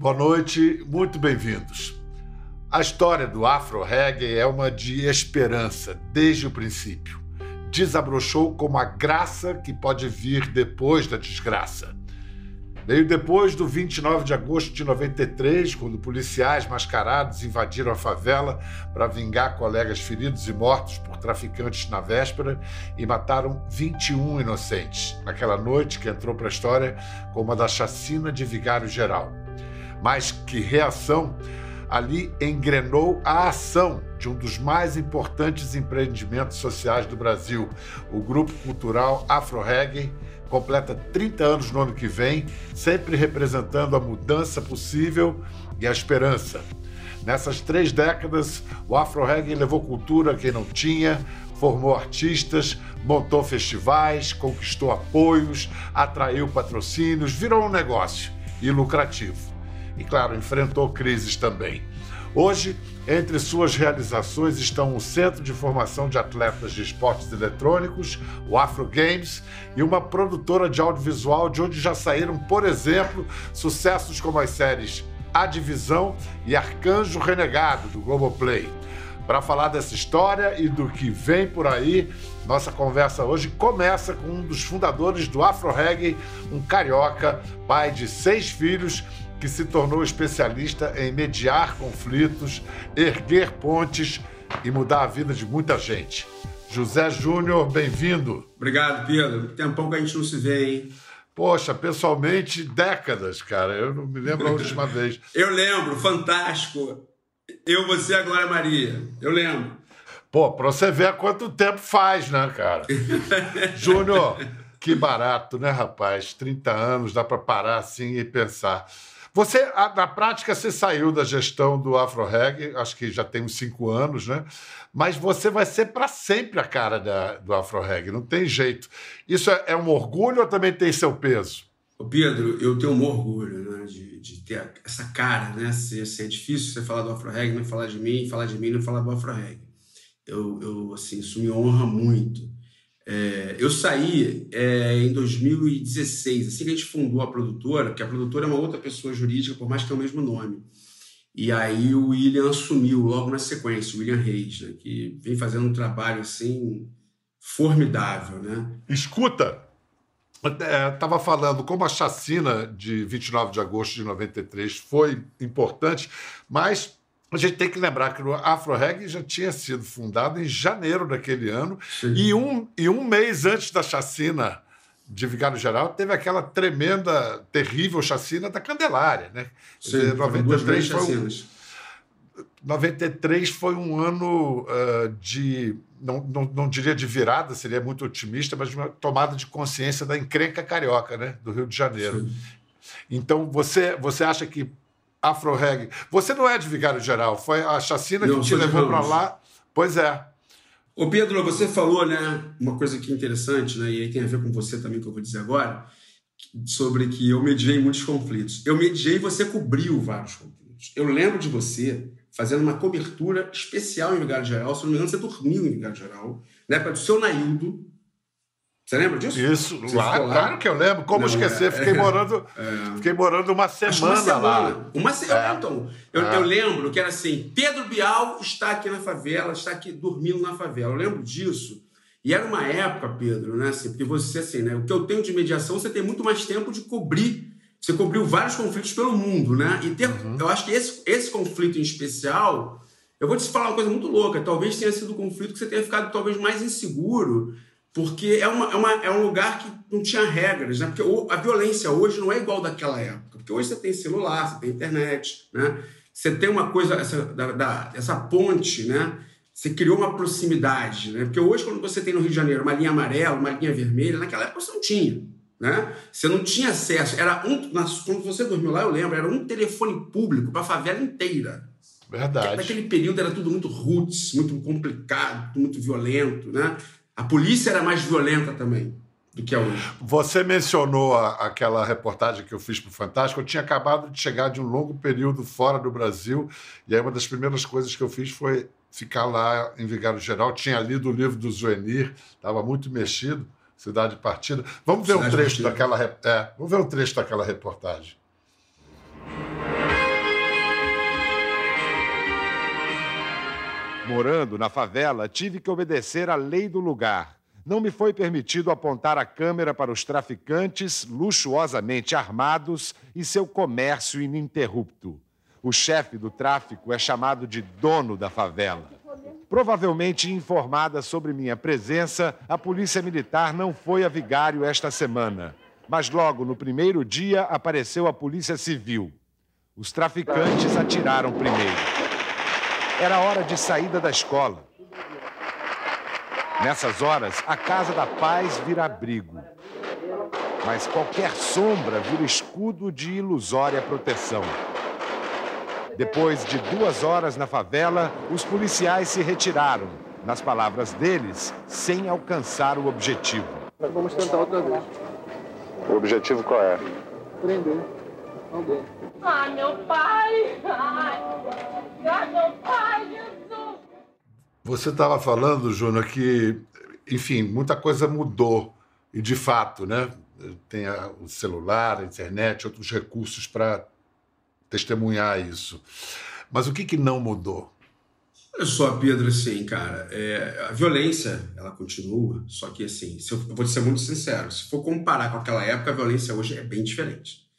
Boa noite, muito bem-vindos. A história do Afro Reggae é uma de esperança desde o princípio. Desabrochou como a graça que pode vir depois da desgraça. Veio depois do 29 de agosto de 93, quando policiais mascarados invadiram a favela para vingar colegas feridos e mortos por traficantes na véspera e mataram 21 inocentes, naquela noite que entrou para a história como a da chacina de Vigário Geral. Mas que reação! Ali engrenou a ação de um dos mais importantes empreendimentos sociais do Brasil, o Grupo Cultural Afro Reggae completa 30 anos no ano que vem, sempre representando a mudança possível e a esperança. Nessas três décadas, o Afro Reggae levou cultura a quem não tinha, formou artistas, montou festivais, conquistou apoios, atraiu patrocínios, virou um negócio e lucrativo. E, claro, enfrentou crises também. Hoje, entre suas realizações estão o Centro de Formação de Atletas de Esportes Eletrônicos, o Afro Games, e uma produtora de audiovisual de onde já saíram, por exemplo, sucessos como as séries A Divisão e Arcanjo Renegado, do Globoplay. Para falar dessa história e do que vem por aí, nossa conversa hoje começa com um dos fundadores do Afro Reggae, um carioca, pai de seis filhos que se tornou especialista em mediar conflitos, erguer pontes e mudar a vida de muita gente. José Júnior, bem-vindo. Obrigado, Pedro. Tempão que a gente não se vê, hein? Poxa, pessoalmente, décadas, cara. Eu não me lembro a última vez. Eu lembro, fantástico. Eu, você, a Glória Maria. Eu lembro. Pô, pra você ver quanto tempo faz, né, cara? Júnior, que barato, né, rapaz? 30 anos, dá para parar assim e pensar. Você, na prática, você saiu da gestão do Afro Reggae, acho que já tem uns cinco anos, né? Mas você vai ser para sempre a cara da, do Afro Reggae, não tem jeito. Isso é, é, um orgulho ou também tem seu peso? Pedro, eu tenho um orgulho né, de, de ter essa cara, né? Se, se, é difícil você falar do Afro Reggae, não falar de mim, falar de mim, não falar do Afro Reggae. Eu, eu assim, isso me honra muito. É, eu saí é, em 2016, assim que a gente fundou a produtora, que a produtora é uma outra pessoa jurídica, por mais que tenha o mesmo nome. E aí o William assumiu logo na sequência, o William Reis, né, que vem fazendo um trabalho assim formidável, né? Escuta, estava é, falando como a chacina de 29 de agosto de 93 foi importante, mas a gente tem que lembrar que o Afro Reggae já tinha sido fundado em janeiro daquele ano e um, e um mês antes da chacina de Vigário Geral teve aquela tremenda, terrível chacina da Candelária, né? Sim, dizer, 93 foi um, 93 foi um ano uh, de, não, não, não diria de virada, seria muito otimista, mas de uma tomada de consciência da encrenca carioca, né? Do Rio de Janeiro. Sim. Então, você, você acha que Afro Reggae. Você não é de Vigário Geral, foi a chacina não, que te levou para lá. Pois é. Ô Pedro, você falou, né, uma coisa que é interessante, né, e aí tem a ver com você também que eu vou dizer agora, sobre que eu mediei muitos conflitos. Eu mediei e você cobriu vários conflitos. Eu lembro de você fazendo uma cobertura especial em Vigário Geral, se não me engano, você dormiu em Vigário Geral, na época do seu Naildo, você lembra disso? Isso, lá, claro que eu lembro. Como Não, esquecer? É, fiquei, é, morando, é, fiquei morando uma semana, uma semana lá. Uma semana, é. então. Eu, eu, lembro que era assim: Pedro Bial está aqui na favela, está aqui dormindo na favela. Eu lembro disso. E era uma época, Pedro, né? Assim, porque você, assim, né? O que eu tenho de mediação, você tem muito mais tempo de cobrir. Você cobriu vários conflitos pelo mundo, né? E ter, uhum. eu acho que esse, esse conflito em especial, eu vou te falar uma coisa muito louca. Talvez tenha sido o um conflito que você tenha ficado talvez mais inseguro porque é, uma, é, uma, é um lugar que não tinha regras, né? Porque a violência hoje não é igual daquela época, porque hoje você tem celular, você tem internet, né? Você tem uma coisa, essa, da, da, essa ponte, né? Você criou uma proximidade, né? Porque hoje, quando você tem no Rio de Janeiro uma linha amarela, uma linha vermelha, naquela época você não tinha, né? Você não tinha acesso. Era um, quando você dormiu lá, eu lembro, era um telefone público para a favela inteira. Verdade. Naquele período era tudo muito roots, muito complicado, muito violento, né? A polícia era mais violenta também do que é hoje. Você mencionou a, aquela reportagem que eu fiz para o Fantástico. Eu tinha acabado de chegar de um longo período fora do Brasil e aí uma das primeiras coisas que eu fiz foi ficar lá em Vigário Geral. Tinha lido o livro do Zuenir, estava muito mexido, Cidade Partida. Vamos ver Cidade um trecho Partida. daquela é, vamos ver um trecho daquela reportagem. Morando na favela, tive que obedecer à lei do lugar. Não me foi permitido apontar a câmera para os traficantes luxuosamente armados e seu comércio ininterrupto. O chefe do tráfico é chamado de dono da favela. Provavelmente informada sobre minha presença, a Polícia Militar não foi a Vigário esta semana. Mas logo no primeiro dia apareceu a Polícia Civil. Os traficantes atiraram primeiro. Era hora de saída da escola. Nessas horas, a Casa da Paz vira abrigo. Mas qualquer sombra vira escudo de ilusória proteção. Depois de duas horas na favela, os policiais se retiraram. Nas palavras deles, sem alcançar o objetivo. Vamos tentar outra vez. O objetivo qual é? Prender alguém. Ai, meu pai! Ai, ai meu pai, Jesus! Você estava falando, Júnior, que, enfim, muita coisa mudou. E, de fato, né? Tem a, o celular, a internet, outros recursos para testemunhar isso. Mas o que, que não mudou? Olha só, Pedro, assim, cara, é, a violência, ela continua, só que, assim, se eu, eu vou ser muito sincero, se for comparar com aquela época, a violência hoje é bem diferente.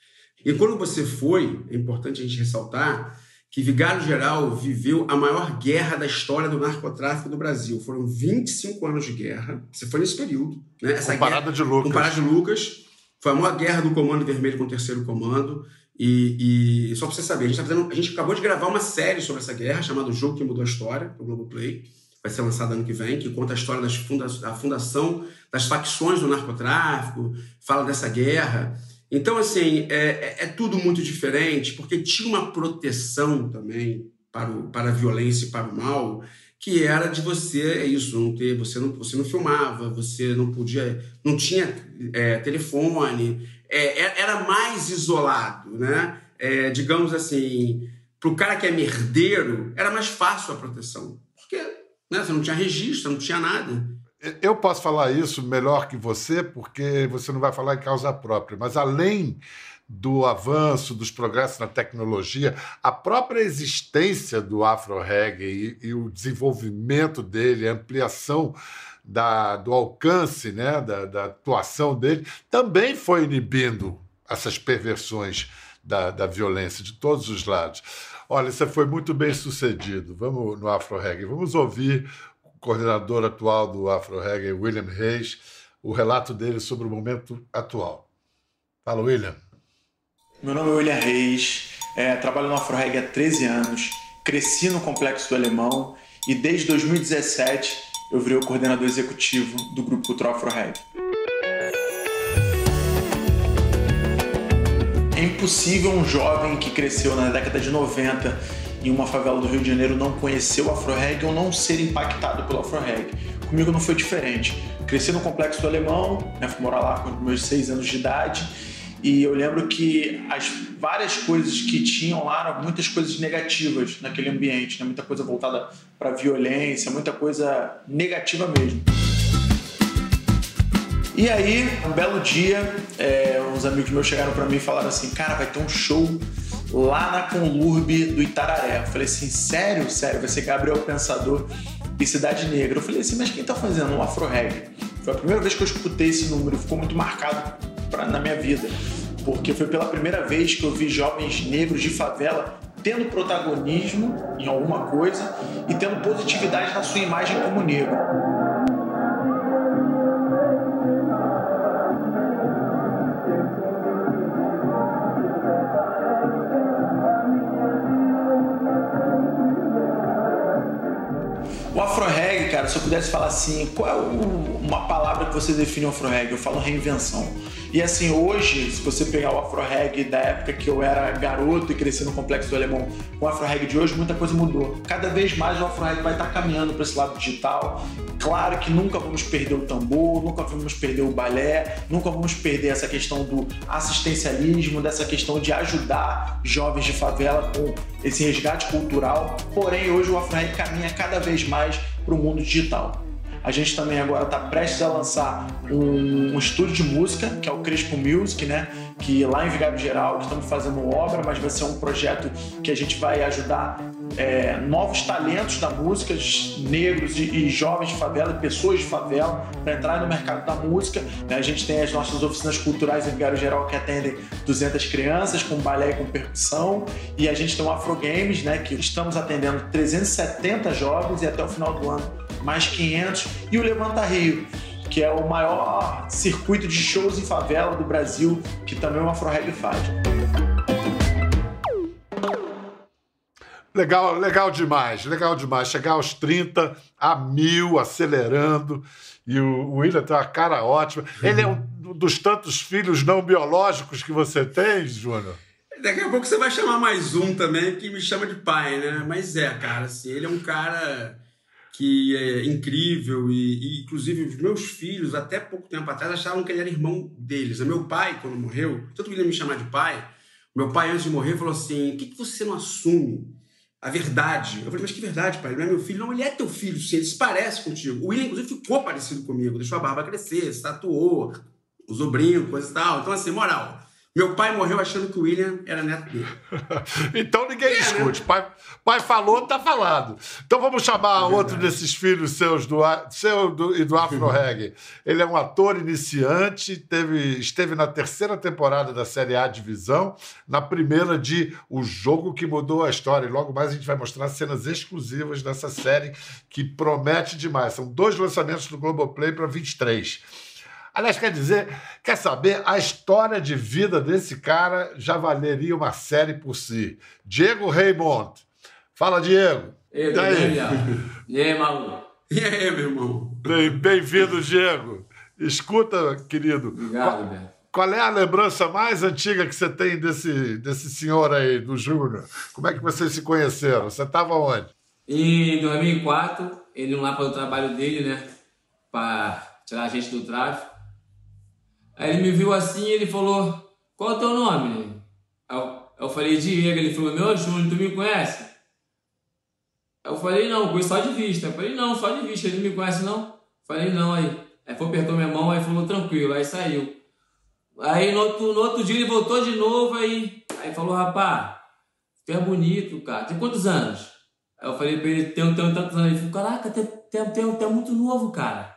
E quando você foi, é importante a gente ressaltar que Vigário Geral viveu a maior guerra da história do narcotráfico do Brasil. Foram 25 anos de guerra. Você foi nesse período. Né? Essa Comparada guerra, de Lucas. Comparada de Lucas. Foi a maior guerra do Comando Vermelho com o Terceiro Comando. E, e só para você saber, a gente, tá fazendo, a gente acabou de gravar uma série sobre essa guerra, chamada O Jogo que Mudou a História, pro Globoplay. Vai ser lançada ano que vem, que conta a história das funda da fundação das facções do narcotráfico, fala dessa guerra. Então, assim, é, é, é tudo muito diferente, porque tinha uma proteção também para, o, para a violência e para o mal, que era de você, é isso, não ter, você não, você não filmava, você não podia, não tinha é, telefone, é, é, era mais isolado, né? É, digamos assim, para o cara que é merdeiro, era mais fácil a proteção. Porque né, você não tinha registro, não tinha nada. Eu posso falar isso melhor que você, porque você não vai falar em causa própria, mas além do avanço, dos progressos na tecnologia, a própria existência do afro-reggae e, e o desenvolvimento dele, a ampliação da, do alcance, né, da, da, atuação dele, também foi inibindo essas perversões da, da violência de todos os lados. Olha, você foi muito bem sucedido. Vamos no Afro Reggae. Vamos ouvir coordenador atual do Afro Reggae, William Reis, o relato dele sobre o momento atual. Fala, William. Meu nome é William Reis, é, trabalho no Afro Reggae há 13 anos, cresci no Complexo do Alemão e desde 2017 eu virei o coordenador executivo do Grupo Cultural Afro Reg. É impossível um jovem que cresceu na década de 90 em uma favela do Rio de Janeiro não conhecer o Afro Reg ou não ser impactado pelo Afro Reg. Comigo não foi diferente. Cresci no Complexo do Alemão, né, fui morar lá com meus seis anos de idade e eu lembro que as várias coisas que tinham lá eram muitas coisas negativas naquele ambiente, né? muita coisa voltada para violência, muita coisa negativa mesmo. E aí, um belo dia, é, uns amigos meus chegaram para mim e falaram assim: Cara, vai ter um show lá na Conlurb do Itararé. Eu falei assim: Sério? Sério, vai ser Gabriel Pensador e Cidade Negra. Eu falei assim: Mas quem tá fazendo um afro reggae? Foi a primeira vez que eu escutei esse número, ficou muito marcado pra, na minha vida, porque foi pela primeira vez que eu vi jovens negros de favela tendo protagonismo em alguma coisa e tendo positividade na sua imagem como negro. Cara, se eu pudesse falar assim, qual é o, uma palavra que você define o afro reggae? Eu falo reinvenção. E assim, hoje, se você pegar o afro reggae da época que eu era garoto e cresci no complexo do alemão, com o afro reggae de hoje, muita coisa mudou. Cada vez mais o afro reggae vai estar caminhando para esse lado digital. Claro que nunca vamos perder o tambor, nunca vamos perder o balé, nunca vamos perder essa questão do assistencialismo, dessa questão de ajudar jovens de favela com esse resgate cultural. Porém, hoje o afro reggae caminha cada vez mais para o mundo digital. A gente também agora está prestes a lançar um, um, estúdio de música, que é o Crespo Music, né? Que lá em Vigário Geral estamos fazendo obra, mas vai ser um projeto que a gente vai ajudar é, novos talentos da música, negros e, e, jovens de favela, pessoas de favela, para entrar no mercado da música. Né? A gente tem as nossas oficinas culturais em Vigário Geral que atendem 200 crianças com balé e com percussão, e a gente tem o Afro Games, né? Que estamos atendendo 370 jovens e até o final do ano mais 500, e o Levanta Rio, que é o maior circuito de shows em favela do Brasil, que também o Afro Reggae faz. Legal, legal demais, legal demais. Chegar aos 30 a mil, acelerando. E o William tem uma cara ótima. Ele é um dos tantos filhos não biológicos que você tem, Júnior? Daqui a pouco você vai chamar mais um também que me chama de pai, né? Mas é, cara, assim, ele é um cara que é incrível e, e, inclusive os meus filhos até pouco tempo atrás achavam que ele era irmão deles. O meu pai quando morreu, tanto que me chamar de pai, meu pai antes de morrer falou assim: "Por que, que você não assume a verdade?" Eu falei: "Mas que verdade, pai? Ele não é meu filho, não, ele é teu filho, sim, ele se parece contigo." O William inclusive ficou parecido comigo, deixou a barba crescer, se tatuou, usou brinco, coisa e tal. Então assim, moral, meu pai morreu achando que o William era neto dele. então ninguém é, discute. Né? Pai, pai falou, tá falado. Então vamos chamar é outro desses filhos seus do, seu do, e do Afro Reggae. Ele é um ator iniciante, teve, esteve na terceira temporada da Série A Divisão, na primeira de O Jogo que Mudou a História. E logo mais a gente vai mostrar cenas exclusivas dessa série que promete demais. São dois lançamentos do Globoplay para 23. Aliás, quer dizer, quer saber? A história de vida desse cara já valeria uma série por si. Diego Raymond. Fala, Diego. E aí? E aí, maluco? E aí, meu irmão? Bem-vindo, Diego. Escuta, querido. Obrigado, Beto. Qual é a lembrança mais antiga que você tem desse, desse senhor aí, do Júnior? Como é que vocês se conheceram? Você estava onde? Em 2004, ele lá para o trabalho dele, né? Para tirar a gente do tráfico. Aí ele me viu assim e ele falou, qual é o teu nome? Eu, eu falei, Diego. Ele falou, meu Júnior, tu me conhece? Eu falei, não, conheço só de vista. Eu falei, não, só de vista. Ele me conhece, não? Eu falei, não. Aí, aí foi, apertou minha mão, aí falou, tranquilo. Aí saiu. Aí no outro, no outro dia ele voltou de novo, aí, aí falou, rapaz, tu é bonito, cara. Tem quantos anos? Aí eu falei pra ele, tem tantos anos. Ele falou, caraca, tu é muito novo, cara.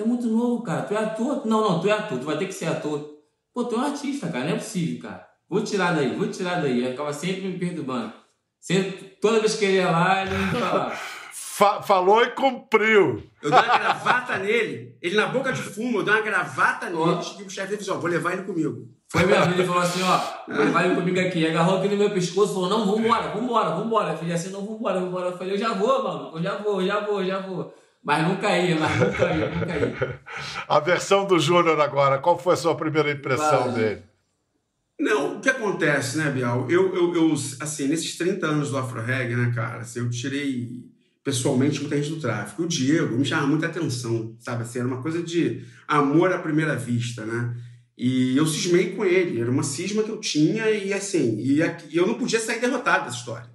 Tu é muito novo, cara. Tu é ator? Não, não, tu é ator. Tu vai ter que ser ator. Pô, tu é um artista, cara. Não é possível, cara. Vou tirar daí, vou tirar daí. Ele acaba sempre me perturbando. Sempre, toda vez que ele ia lá, ele falava. Fa falou e cumpriu. Eu dei uma gravata nele, ele na boca de fumo, eu dei uma gravata nele e o chefe disse, ó, vou levar ele comigo. Foi mesmo, ele falou assim, ó, vou levar ele comigo aqui. Agarrou aqui no meu pescoço e falou, não, vambora, vambora, vambora. Eu falei assim, não, vambora, vambora. Eu falei, eu já vou, mano, eu já vou, já vou, já vou. Mas não caía, mas não caía, não caía. A versão do Júnior agora, qual foi a sua primeira impressão claro. dele? Não, o que acontece, né, Bial? Eu, eu, eu, assim, nesses 30 anos do Afro Reggae, né, cara, assim, eu tirei pessoalmente muita gente do tráfico. O Diego me chamava muita atenção, sabe? Assim, era uma coisa de amor à primeira vista, né? E eu cismei com ele, era uma cisma que eu tinha e assim, e, e eu não podia sair derrotado dessa história.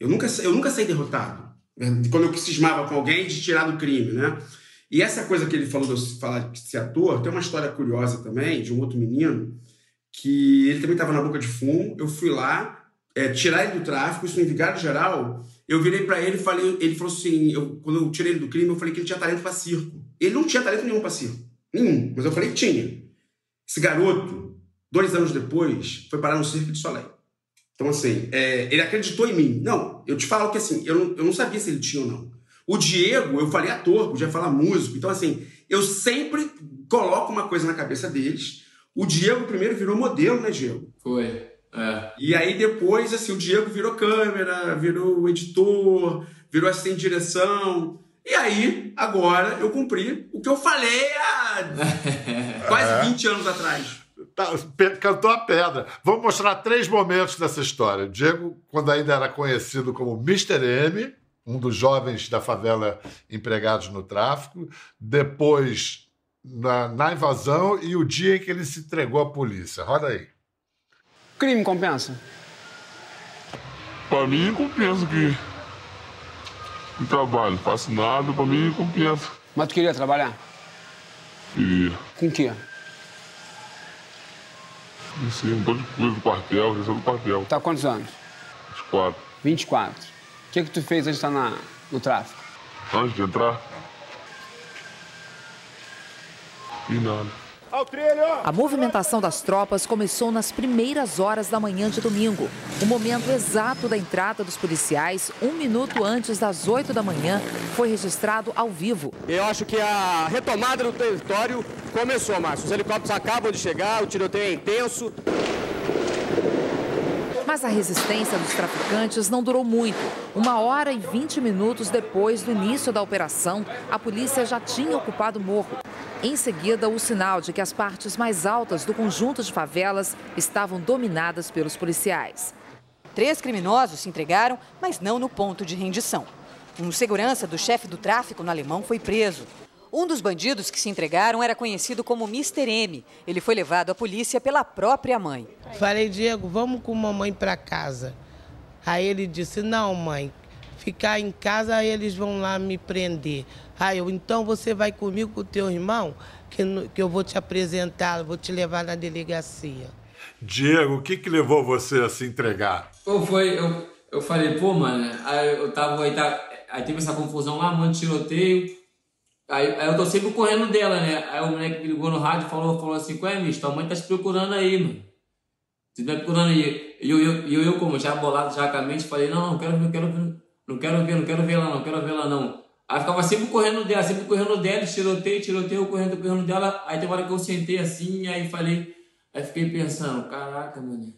Eu nunca, eu nunca saí derrotado. Quando eu cismava com alguém de tirar do crime, né? E essa coisa que ele falou de falar de ser ator, tem uma história curiosa também de um outro menino que ele também estava na boca de fumo. Eu fui lá é, tirar ele do tráfico, isso no Vigário Geral. Eu virei para ele e falei, ele falou assim, eu, quando eu tirei ele do crime, eu falei que ele tinha talento para circo. Ele não tinha talento nenhum para circo, nenhum, mas eu falei que tinha. Esse garoto, dois anos depois, foi parar no circo de Soleil. Então, assim, é, ele acreditou em mim. Não, eu te falo que assim, eu não, eu não sabia se ele tinha ou não. O Diego, eu falei ator, podia falar músico. Então, assim, eu sempre coloco uma coisa na cabeça deles. O Diego primeiro virou modelo, né, Diego? Foi. É. E aí depois, assim, o Diego virou câmera, virou editor, virou assistente de direção. E aí, agora, eu cumpri o que eu falei há quase 20 anos atrás. Tá, cantou a pedra. Vamos mostrar três momentos dessa história. Diego, quando ainda era conhecido como Mr. M, um dos jovens da favela empregados no tráfico, depois na, na invasão e o dia em que ele se entregou à polícia. Roda aí. Crime compensa? Para mim, compensa que não trabalho, faço nada, para mim compensa. Mas tu queria trabalhar? Queria. Com o quê? Sim, um monte de coisa do quartel, já do quartel. Tá há quantos anos? 24. 24. O que que tu fez antes de estar na, no tráfico? Antes de entrar. E nada. A movimentação das tropas começou nas primeiras horas da manhã de domingo. O momento exato da entrada dos policiais, um minuto antes das 8 da manhã, foi registrado ao vivo. Eu acho que a retomada do território começou, Márcio. Os helicópteros acabam de chegar, o tiroteio é intenso. Mas a resistência dos traficantes não durou muito. Uma hora e 20 minutos depois do início da operação, a polícia já tinha ocupado o morro. Em seguida, o sinal de que as partes mais altas do conjunto de favelas estavam dominadas pelos policiais. Três criminosos se entregaram, mas não no ponto de rendição. Um segurança do chefe do tráfico no Alemão foi preso. Um dos bandidos que se entregaram era conhecido como Mr. M. Ele foi levado à polícia pela própria mãe. Falei, Diego, vamos com mamãe para casa. Aí ele disse: Não, mãe, ficar em casa, aí eles vão lá me prender. Aí eu, então você vai comigo com o teu irmão, que, que eu vou te apresentar, vou te levar na delegacia. Diego, o que, que levou você a se entregar? Pô, foi. Eu, eu falei, pô, mano, aí eu tava. Aí, tá, aí teve essa confusão lá, mano, tiroteio. Aí, aí eu tô sempre correndo dela, né? Aí o moleque ligou no rádio e falou, falou assim, qual é, misto? Tua mãe tá te procurando aí, mano. Você tá procurando aí. E eu, eu, eu, eu, como já bolado já com a mente, falei, não, não quero ver, quero não quero ver, não quero ver ela não, quero ver ela não. Aí ficava sempre correndo dela, sempre correndo dela, tiroteio, tiroteio, correndo, correndo dela. Aí tem uma hora que eu sentei assim, aí falei, aí fiquei pensando, caraca, mano,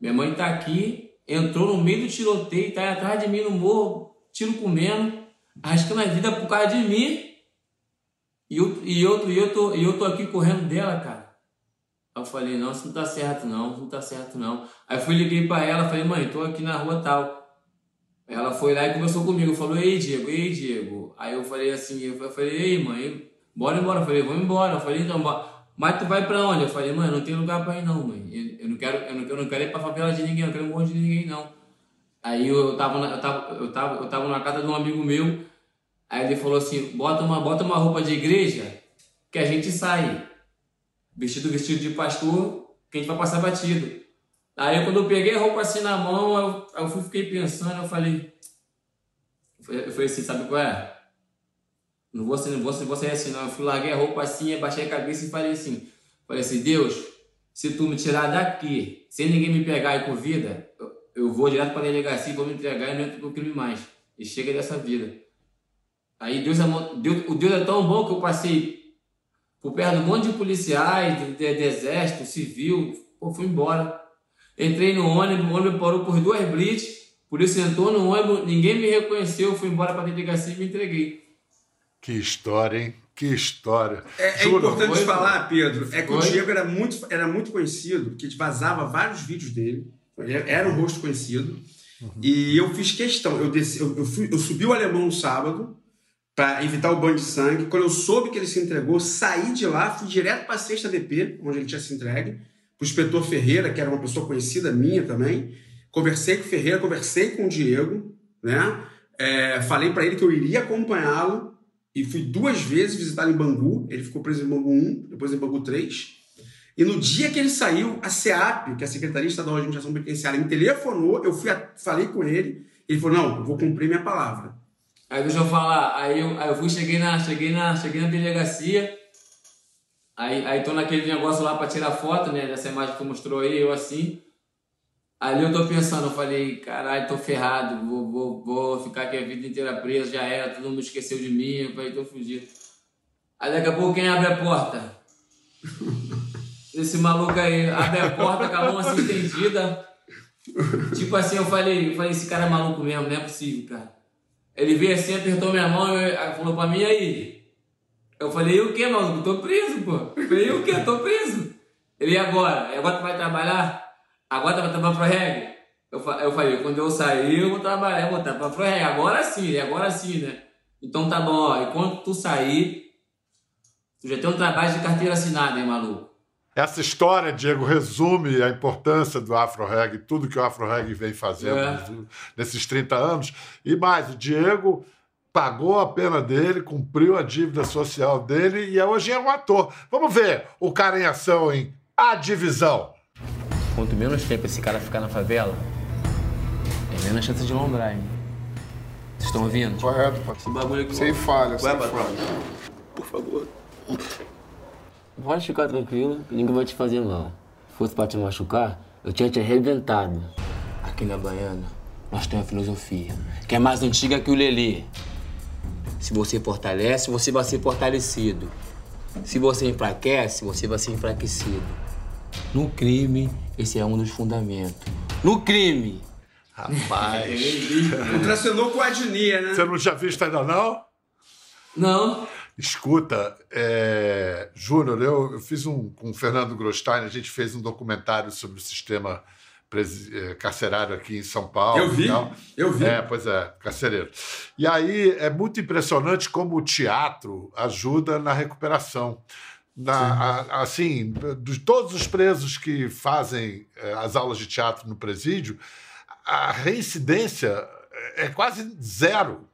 minha mãe tá aqui, entrou no meio do tiroteio, tá atrás de mim no morro, tiro comendo, arriscando a vida por causa de mim. E eu, e eu, e eu, tô, e eu tô aqui correndo dela, cara. Eu falei, não, isso não tá certo não, isso não tá certo não. Aí fui liguei pra ela, falei, mãe, tô aqui na rua tal. Ela foi lá e conversou comigo, falou, ei Diego, ei Diego. Aí eu falei assim, eu falei, ei mãe, bora embora. Eu falei, vamos embora. Eu falei, então, mas tu vai pra onde? Eu falei, mãe, não tem lugar pra ir não, mãe. Eu, não quero, eu não, eu não quero ir pra favela de ninguém, eu não quero morrer de ninguém não. Aí eu tava, na, eu, tava, eu, tava, eu tava na casa de um amigo meu, aí ele falou assim, bota uma, bota uma roupa de igreja que a gente sai. Vestido, vestido de pastor, que a gente vai passar batido. Aí quando eu peguei a roupa assim na mão, eu, eu fiquei pensando, eu falei. Eu falei assim, sabe qual é? Não vou, não vou, não vou sair assim, não. Eu fui, larguei a roupa assim, abaixei a cabeça e falei assim. Falei assim, Deus, se tu me tirar daqui, sem ninguém me pegar aí com vida, eu, eu vou direto pra delegacia, vou me entregar e não entro pro crime mais. E chega dessa vida. Aí Deus, é Deus, o Deus é tão bom que eu passei por perto de um monte de policiais, de, de, de exército, civil, pô, fui embora. Entrei no ônibus, o ônibus parou por duas blitz, por isso entrou no ônibus, ninguém me reconheceu, fui embora para a delegacia e me entreguei. Que história, hein? Que história. É, é importante foi, falar, Pedro, é que foi. o Diego era muito, era muito conhecido, porque vazava vários vídeos dele, era um rosto conhecido, uhum. e eu fiz questão, eu, desci, eu, eu, fui, eu subi o alemão no sábado, para evitar o banho de sangue. Quando eu soube que ele se entregou, saí de lá, fui direto para a sexta DP, onde ele tinha se entregue o inspetor Ferreira, que era uma pessoa conhecida minha também. Conversei com o Ferreira, conversei com o Diego, né? É, falei para ele que eu iria acompanhá-lo e fui duas vezes visitá-lo em Bangu. Ele ficou preso em Bangu 1, depois em Bangu 3. E no dia que ele saiu, a SEAP, que é a Secretaria Estadual de Administração Penitenciária, me telefonou, eu fui a, falei com ele, ele falou, não, eu vou cumprir minha palavra. Aí deixa eu falar, aí eu, aí eu fui, cheguei na, cheguei, na, cheguei na delegacia, Aí, aí tô naquele negócio lá pra tirar foto, né? Dessa imagem que tu mostrou aí, eu assim. Ali eu tô pensando, eu falei, caralho, tô ferrado, vou, vou, vou ficar aqui a vida inteira preso, já era, todo mundo esqueceu de mim, eu falei, tô fugido. Aí daqui a pouco quem abre a porta? Esse maluco aí abre a porta com a mão assim estendida. Tipo assim, eu falei, eu falei, esse cara é maluco mesmo, não é possível, cara. Ele veio assim, apertou minha mão e falou pra mim, aí, eu falei, o que, maluco? Tô preso, pô. Eu falei, o que? Tô preso. Ele, e agora? Agora tu vai trabalhar? Agora tu vai trabalhar pro reggae? Eu, eu falei, quando eu sair, eu vou trabalhar, eu vou trabalhar pro reggae. Agora sim, agora sim, né? Então tá bom, ó. E quando tu sair, tu já tem um trabalho de carteira assinada, hein, maluco? Essa história, Diego, resume a importância do Afro Reggae, tudo que o Afro Reggae vem fazendo é. nesses 30 anos. E mais, o Diego pagou a pena dele, cumpriu a dívida social dele e hoje é um ator. Vamos ver o cara em ação em A Divisão. Quanto menos tempo esse cara ficar na favela, é menos chance de lombrar, hein? Vocês estão ouvindo? Correto, patrão. Esse bagulho aqui. Sem falha, sem Ué, patrão? falha. Por favor. Pode ficar tranquilo, que ninguém vai te fazer mal. Se fosse pra te machucar, eu tinha te arrebentado. Aqui na Baiana, nós temos uma filosofia que é mais antiga que o Lelê. Se você fortalece, você vai ser fortalecido. Se você enfraquece, você vai ser enfraquecido. No crime, esse é um dos fundamentos. No crime! Rapaz. Contracenou com a etnia, né? Você não tinha visto ainda, não? Não. Escuta, é... Júnior, eu, eu fiz um com o Fernando Grostein, a gente fez um documentário sobre o sistema eh, carcerário aqui em São Paulo. Eu vi, e tal. eu vi. É, pois é, carcereiro. E aí é muito impressionante como o teatro ajuda na recuperação. Na, a- assim, de todos os presos que fazem eh, as aulas de teatro no presídio, a reincidência é quase zero.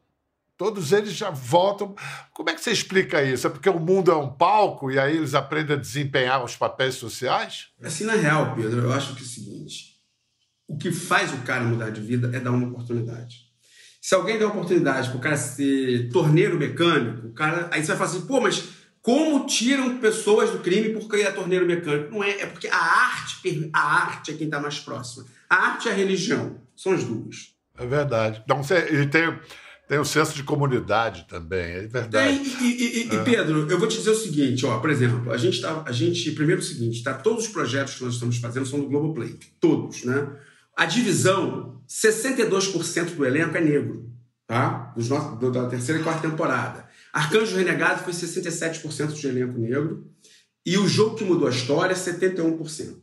Todos eles já voltam. Como é que você explica isso? É porque o mundo é um palco e aí eles aprendem a desempenhar os papéis sociais? Assim, na real, Pedro, eu acho que é o seguinte: o que faz o cara mudar de vida é dar uma oportunidade. Se alguém der uma oportunidade para o cara ser torneiro mecânico, o cara. Aí você vai falar assim, pô, mas como tiram pessoas do crime porque é torneiro mecânico? Não é, é porque a arte, a arte é quem está mais próxima. A arte e a religião são as duas. É verdade. Então, você, e tem, tem o senso de comunidade também, é verdade. Tem, e, e- e- É. Pedro, eu vou te dizer o seguinte, ó, por exemplo, a gente tá, a gente, primeiro o seguinte, tá, todos os projetos que nós estamos fazendo são do Globoplay, todos, né? A divisão, 62% do elenco é negro, tá? Dos nossos, do- da terceira e quarta temporada. Arcanjo Renegado foi 67% de elenco negro e o jogo que mudou a história, 71%.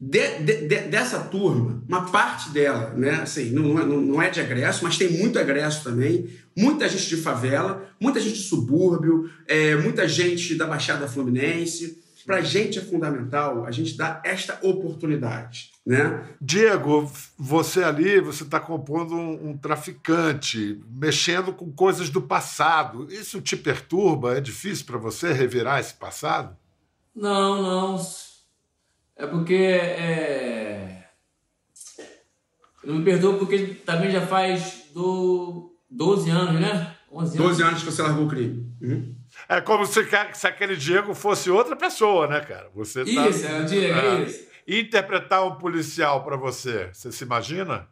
De- de- de- dessa turma, uma parte dela, né, assim, não, não é- não- é de agresso, mas tem muito agresso também, muita gente de favela, muita gente de subúrbio, é, muita gente da Baixada Fluminense. Pra gente é fundamental a gente dar esta oportunidade, né? Diego, você ali, você está compondo um, um traficante, mexendo com coisas do passado. Isso te perturba? É difícil para você revirar esse passado? Não, não. É porque. É... Eu não me perdoo porque também já faz do 12 anos, né? 11 anos. 12 anos que você largou o crime. Uhum. É como se, se aquele Diego fosse outra pessoa, né, cara? Você tá, Isso, é o Diego, é isso. Interpretar um policial para você, você se imagina?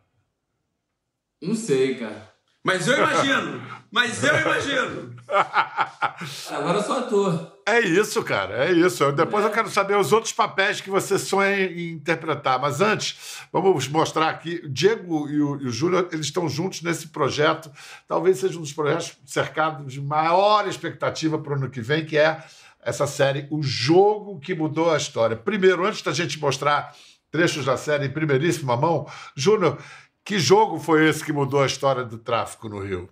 Não sei, cara. Mas eu imagino! Mas eu imagino! Agora eu sou ator. É isso, cara, é isso. Depois eu quero saber os outros papéis que você sonha em interpretar. Mas antes, vamos mostrar aqui. O Diego e o, e o Júlio, eles estão juntos nesse projeto. Talvez seja um dos projetos cercados de maior expectativa para o ano que vem, que é essa série O Jogo que Mudou a História. Primeiro, antes da gente mostrar trechos da série em primeiríssima mão, Júnior, que jogo foi esse que mudou a história do tráfico no Rio?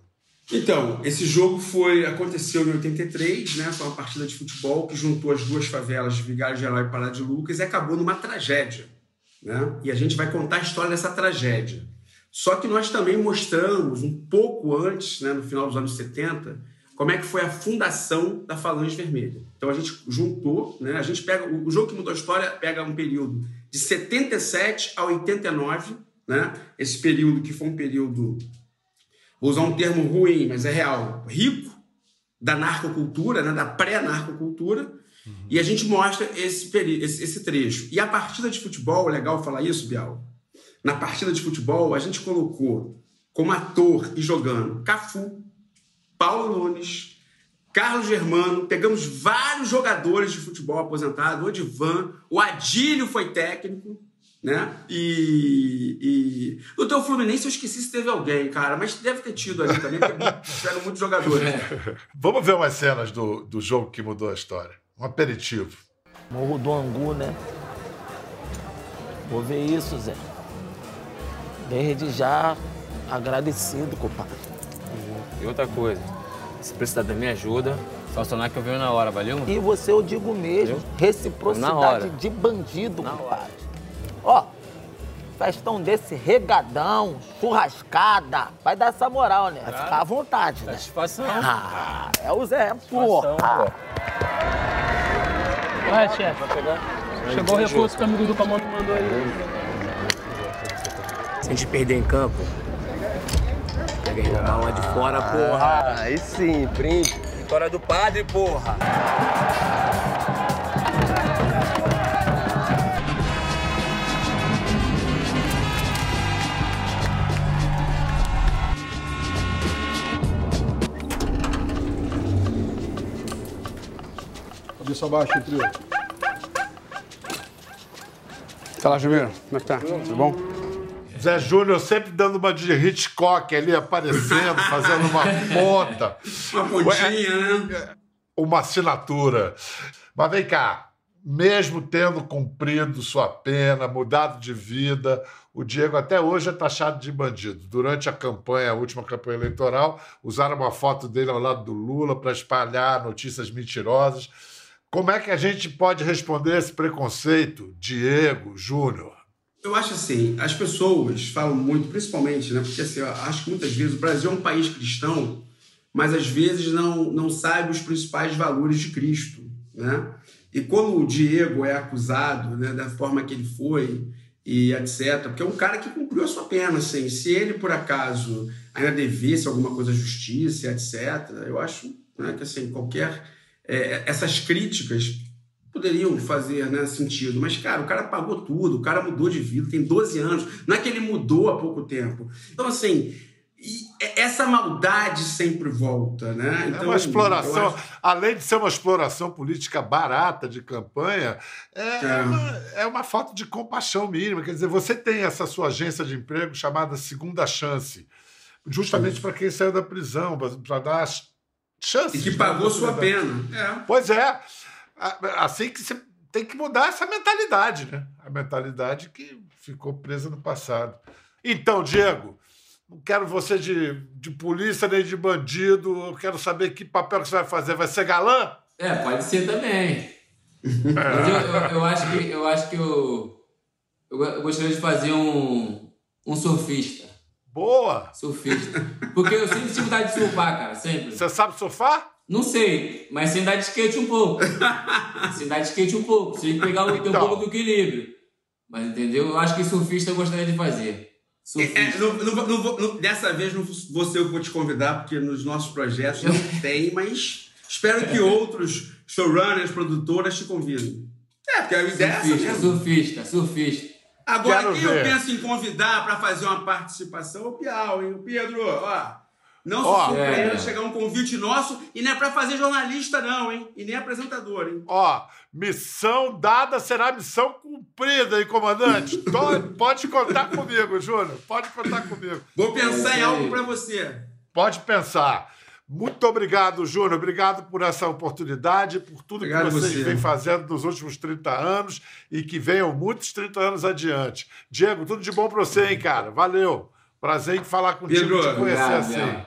Então, esse jogo foi aconteceu em 83, né? Foi uma partida de futebol que juntou as duas favelas de Vigário Geral e Pará de Lucas e acabou numa tragédia, né? E a gente vai contar a história dessa tragédia. Só que nós também mostramos um pouco antes, né, no final dos anos 70, como é que foi a fundação da Falange Vermelha. Então a gente juntou, né? A gente pega o, jogo que mudou a história pega um período de 77 a 89, né? Esse período que foi um período vou usar um termo ruim, mas é real, rico da narcocultura, né, da pré-narcocultura, e a gente mostra esse, esse, esse trecho. E a partida de futebol, é legal falar isso, Bial? Na partida de futebol, a gente colocou como ator e jogando Cafu, Paulo Nunes, Carlos Germano, pegamos vários jogadores de futebol aposentados, o Odivan, o Adílio foi técnico, né? E, e no teu Fluminense eu esqueci se teve alguém, cara, mas deve ter tido ali também, porque tiveram muitos jogadores. Vamos ver umas cenas do, do jogo que mudou a história. Um aperitivo. Morro do Angu, né? Vou ver isso, Zé. Desde já agradecido, compadre. E outra coisa, se precisar da minha ajuda, só sonar que eu venho na hora, valeu? E você eu digo mesmo, reciprocidade Na hora. de bandido, compadre. Ó, festão desse regadão, churrascada. Vai dar essa moral, né? Vai ficar à vontade, né? Satisfação. Ah, é o Zé, porra. Vai, chefe. Chegou o reforço que o amigo do comando mandou aí. Se a gente perder em campo, pega aí na uma de fora, porra. aí sim, brinde. Vitória do padre, porra. Cabeça baixa, trio. Fala, Juveiro. Como é que tá? Tudo bom? Zé Júnior sempre dando uma de Hitchcock ali, aparecendo, fazendo uma ponta. Uma pontinha, né? Uma assinatura. Mas vem cá, mesmo tendo cumprido sua pena, mudado de vida, o Diego até hoje é taxado de bandido. Durante a campanha, a última campanha eleitoral, usaram uma foto dele ao lado do Lula para espalhar notícias mentirosas. Como é que a gente pode responder esse preconceito, Diego Júnior? Eu acho assim, as pessoas falam muito, principalmente, né? Porque assim, eu acho que muitas vezes o Brasil é um país cristão, mas às vezes não, não sabe os principais valores de Cristo, né? E quando o Diego é acusado, né, da forma que ele foi e etc, porque é um cara que cumpriu a sua pena, assim, se ele por acaso ainda devesse alguma coisa à justiça, etc, eu acho né, que assim, qualquer é, essas críticas poderiam fazer né, sentido. Mas, cara, o cara pagou tudo, o cara mudou de vida, tem 12 anos. Não é que ele mudou há pouco tempo. Então, assim, essa maldade sempre volta, né? Então, é uma exploração, acho... além de ser uma exploração política barata de campanha, é, é. Uma, é uma falta de compaixão mínima. Quer dizer, você tem essa sua agência de emprego chamada Segunda Chance, justamente para quem saiu da prisão, para dar chances. E que pagou sua pena. É. Pois é assim que você tem que mudar essa mentalidade, né? A mentalidade que ficou presa no passado. Então, Diego, não quero você de, de polícia nem de bandido, eu quero saber que papel que você vai fazer. Vai ser galã? É, pode ser também. É. Mas eu, eu, eu, acho que eu acho que eu, eu gostaria de fazer um, um surfista. Boa! Surfista. Porque eu sempre tive vontade de surfar, cara, sempre. Você sabe surfar? Não sei, mas sem dar de skate um pouco. sem dar de skate um pouco. Sem pegar o então. um pouco do equilíbrio. Mas entendeu? Eu acho que surfista eu gostaria de fazer. É, é, não, não, não, dessa vez não vou ser eu que vou te convidar, porque nos nossos projetos não tem, mas espero que outros showrunners, produtoras te convidem. É, porque a ideia surfista, é essa mesmo. Surfista, surfista. Agora, Quero quem ver. eu penso em convidar para fazer uma participação é o Piau, hein? O Pedro, ó. Não se surpreenda é. chegar um convite nosso e não é para fazer jornalista, não, hein? E nem apresentador, hein? Ó, missão dada será missão cumprida, hein, comandante? Pode contar comigo, Júnior. Pode contar comigo. Vou pensar em algo para você. Pode pensar. Muito obrigado, Júnior. Obrigado por essa oportunidade, por tudo obrigado que vocês vêm fazendo nos últimos 30 anos e que venham muitos 30 anos adiante. Diego, tudo de bom para você, hein, cara? Valeu. Prazer em falar contigo, Pedro, te conhecer obrigado, assim.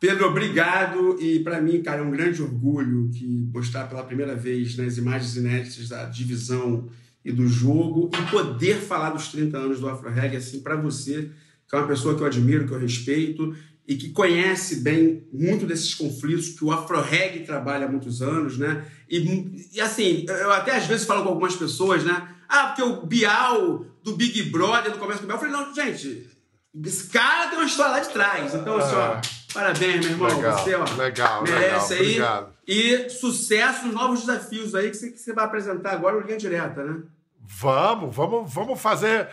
Pedro, obrigado. E para mim, cara, é um grande orgulho que mostrar pela primeira vez nas imagens inéditas da divisão e do jogo e poder falar dos 30 anos do Afro Reggae assim para você, que é uma pessoa que eu admiro, que eu respeito e que conhece bem muito desses conflitos que o Afro Reggae trabalha há muitos anos, né? E, e assim, eu até às vezes falo com algumas pessoas, né? Ah, porque o Bial do Big Brother, do começo do Bial, eu falei, não, gente, esse cara tem uma história lá de trás. Então, assim, ó, é. Parabéns, meu irmão. Legal, você, ó, legal, merece legal, aí. Obrigado. E sucesso nos novos desafios aí que você, que você vai apresentar agora no Linha Direta, né? Vamos, vamos, vamos fazer.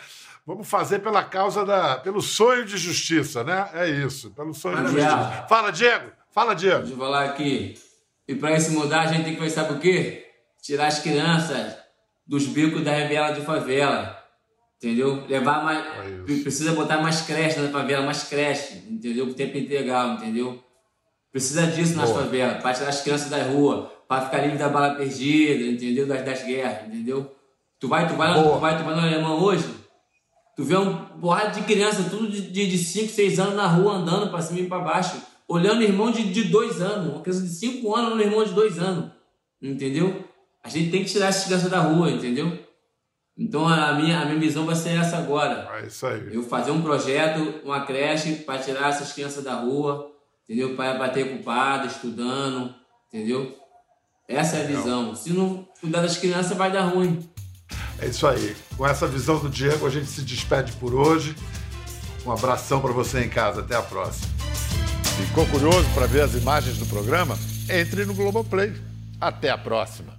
Vamos fazer pela causa da. pelo sonho de justiça, né? É isso, pelo sonho de justiça. Fala, Diego! Fala, Diego! Deixa eu falar aqui. E para isso mudar, a gente tem que pensar por quê? Tirar as crianças dos bicos da revela de favela. Entendeu? Levar mais. É precisa botar mais creche na favela, mais creche, entendeu? O tempo integral, entendeu? Precisa disso nas favelas, para tirar as crianças da rua, para ficar livre da bala perdida, entendeu? Das, das guerras, entendeu? Tu vai, tu vai, lá, tu vai, tu vai no alemão hoje, tu vê um porrada de criança, tudo de 5, 6 anos na rua andando para cima e para baixo, olhando irmão de 2 de dois anos, uma criança de 5 anos olhando irmão de 2 anos, entendeu? A gente tem que tirar essas crianças da rua, entendeu? Então a minha, a minha visão vai ser essa agora. É isso aí. Eu fazer um projeto, uma creche para tirar essas crianças da rua, entendeu? Para bater culpado, estudando, entendeu? Essa é a visão. Se não cuidar das crianças, vai dar ruim. É isso aí. Com essa visão do Diego, a gente se despede por hoje. Um abração para você em casa. Até a próxima. Ficou curioso para ver as imagens do programa? Entre no Globoplay. Até a próxima.